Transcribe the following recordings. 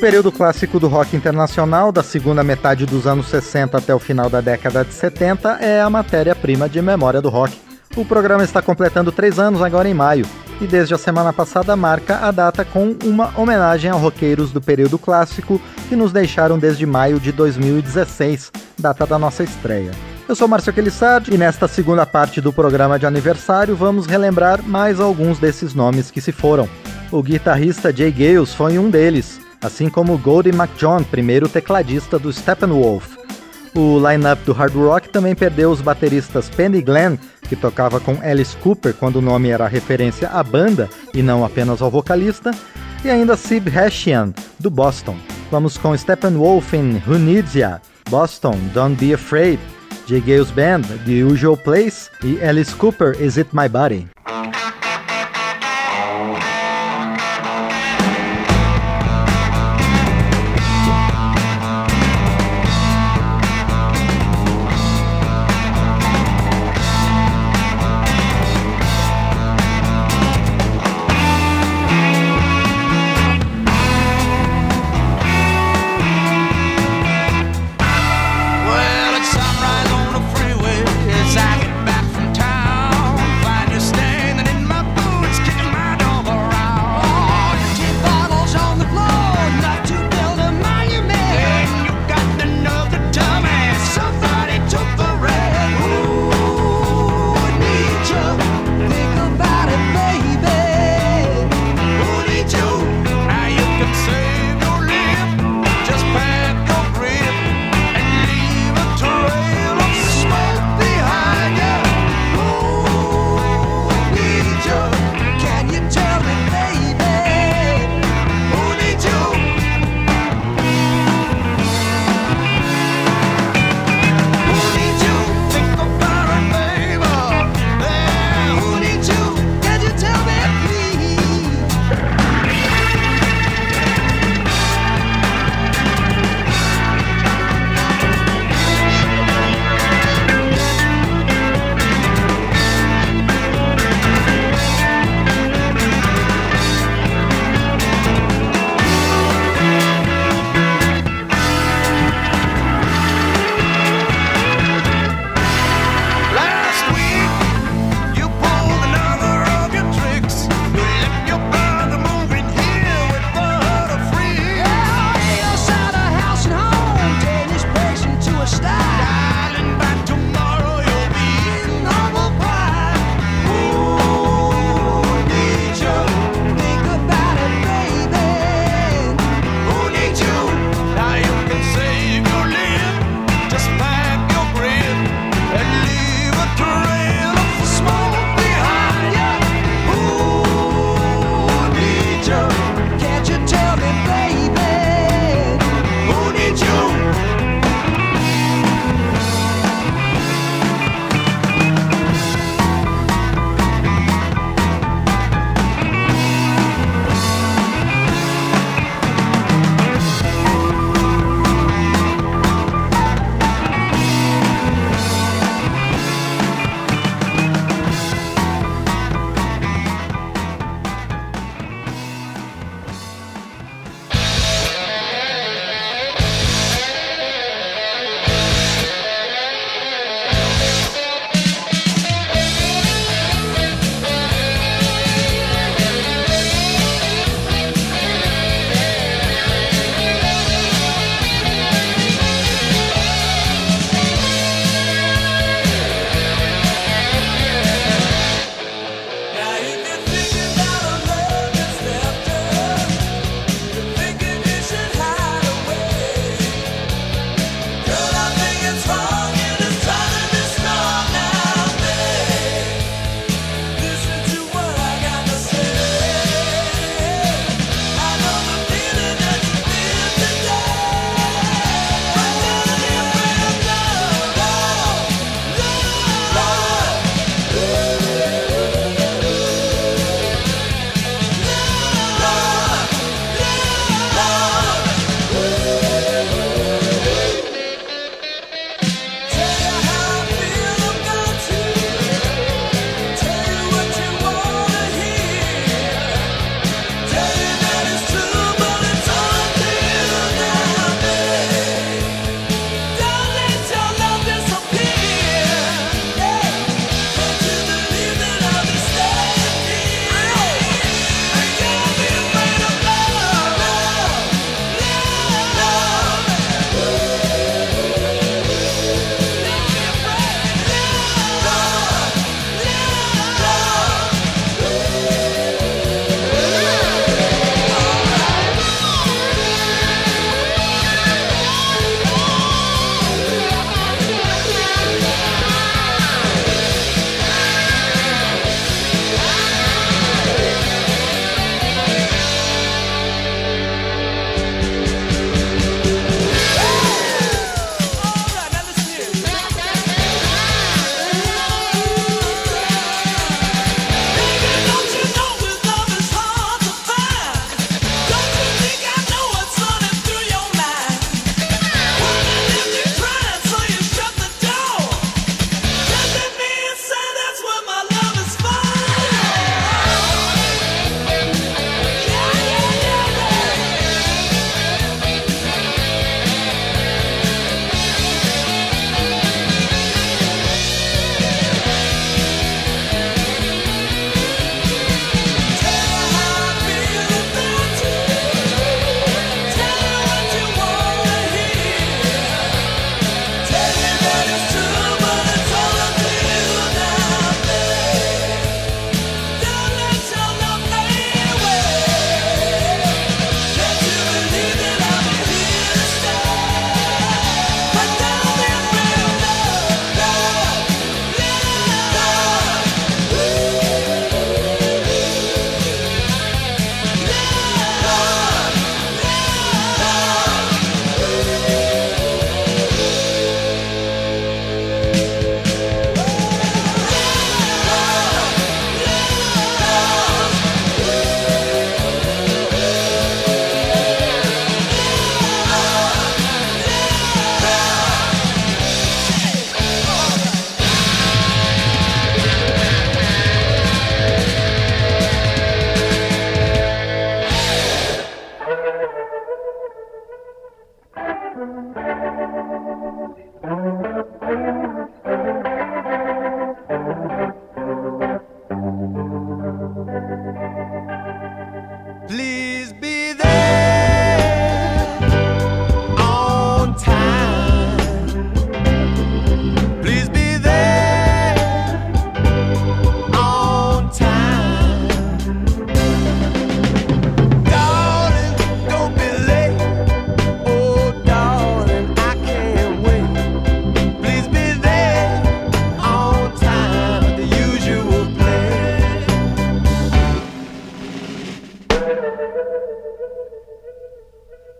Período clássico do rock internacional, da segunda metade dos anos 60 até o final da década de 70, é a matéria-prima de memória do rock. O programa está completando três anos agora em maio, e desde a semana passada marca a data com uma homenagem a roqueiros do período clássico que nos deixaram desde maio de 2016, data da nossa estreia. Eu sou Márcio Aquilissard e nesta segunda parte do programa de aniversário vamos relembrar mais alguns desses nomes que se foram. O guitarrista Jay Gales foi um deles, assim como Goldie McJohn, primeiro tecladista do Steppenwolf. O line-up do hard rock também perdeu os bateristas Penny Glenn, que tocava com Alice Cooper quando o nome era referência à banda e não apenas ao vocalista, e ainda Sib Hashian, do Boston. Vamos com Steppenwolf em Who Needs Ya, Boston, Don't Be Afraid, J. Gales Band, The Usual Place e Alice Cooper, Is It My Body.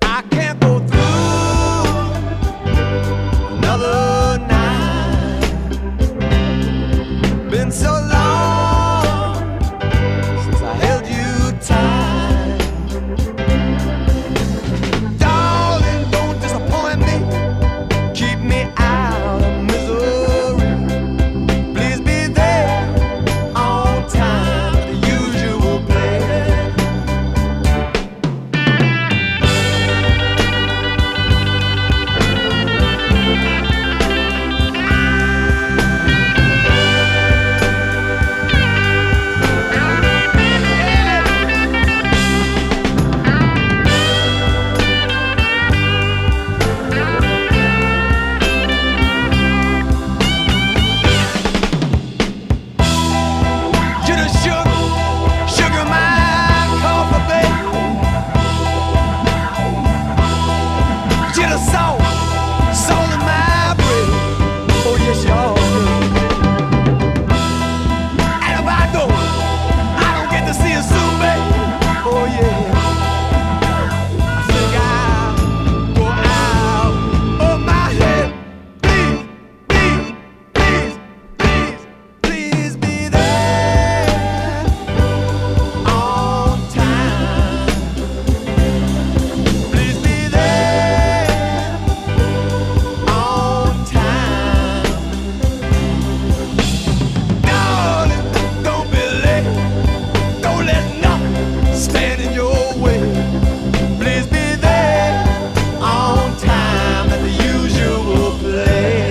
I can't go through. your way. Please be there on time at the usual place.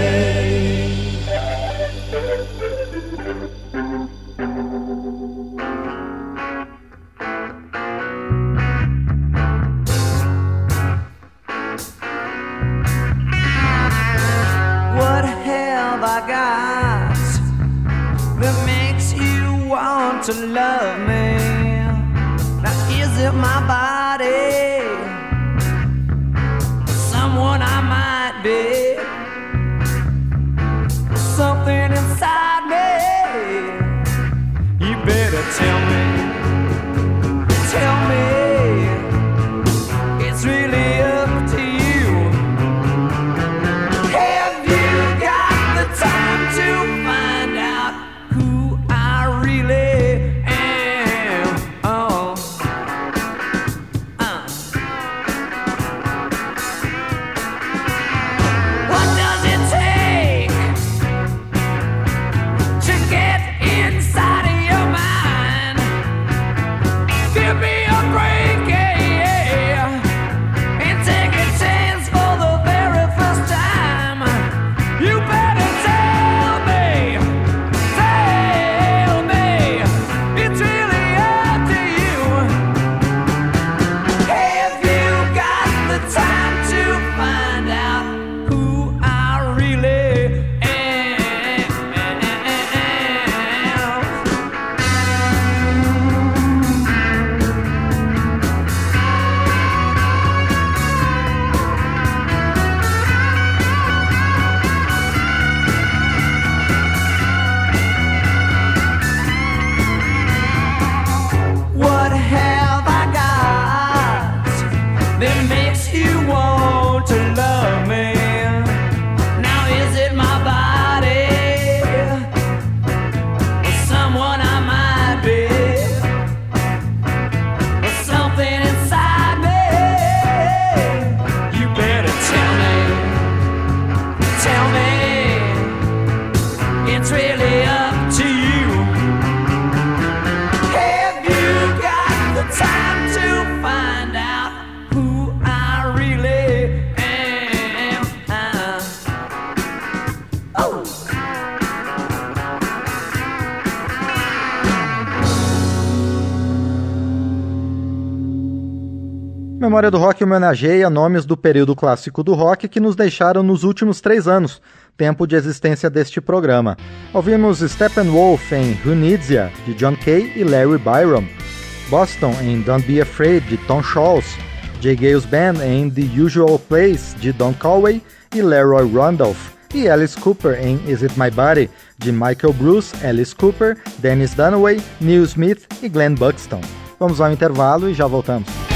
What have I got that makes you want to love me? Now, my body? Someone I might be? Something inside me? You better tell me. Memória do Rock homenageia nomes do período clássico do rock que nos deixaram nos últimos três anos, tempo de existência deste programa. Ouvimos Steppenwolf em Who Needs Ya, de John Kay e Larry Byron, Boston em Don't Be Afraid, de Tom Scholz, J. Gales Band em The Usual Place, de Don Conway e Leroy Randolph, e Alice Cooper em Is It My Body, de Michael Bruce, Alice Cooper, Dennis Dunaway, Neil Smith e Glenn Buxton. Vamos ao intervalo e já voltamos.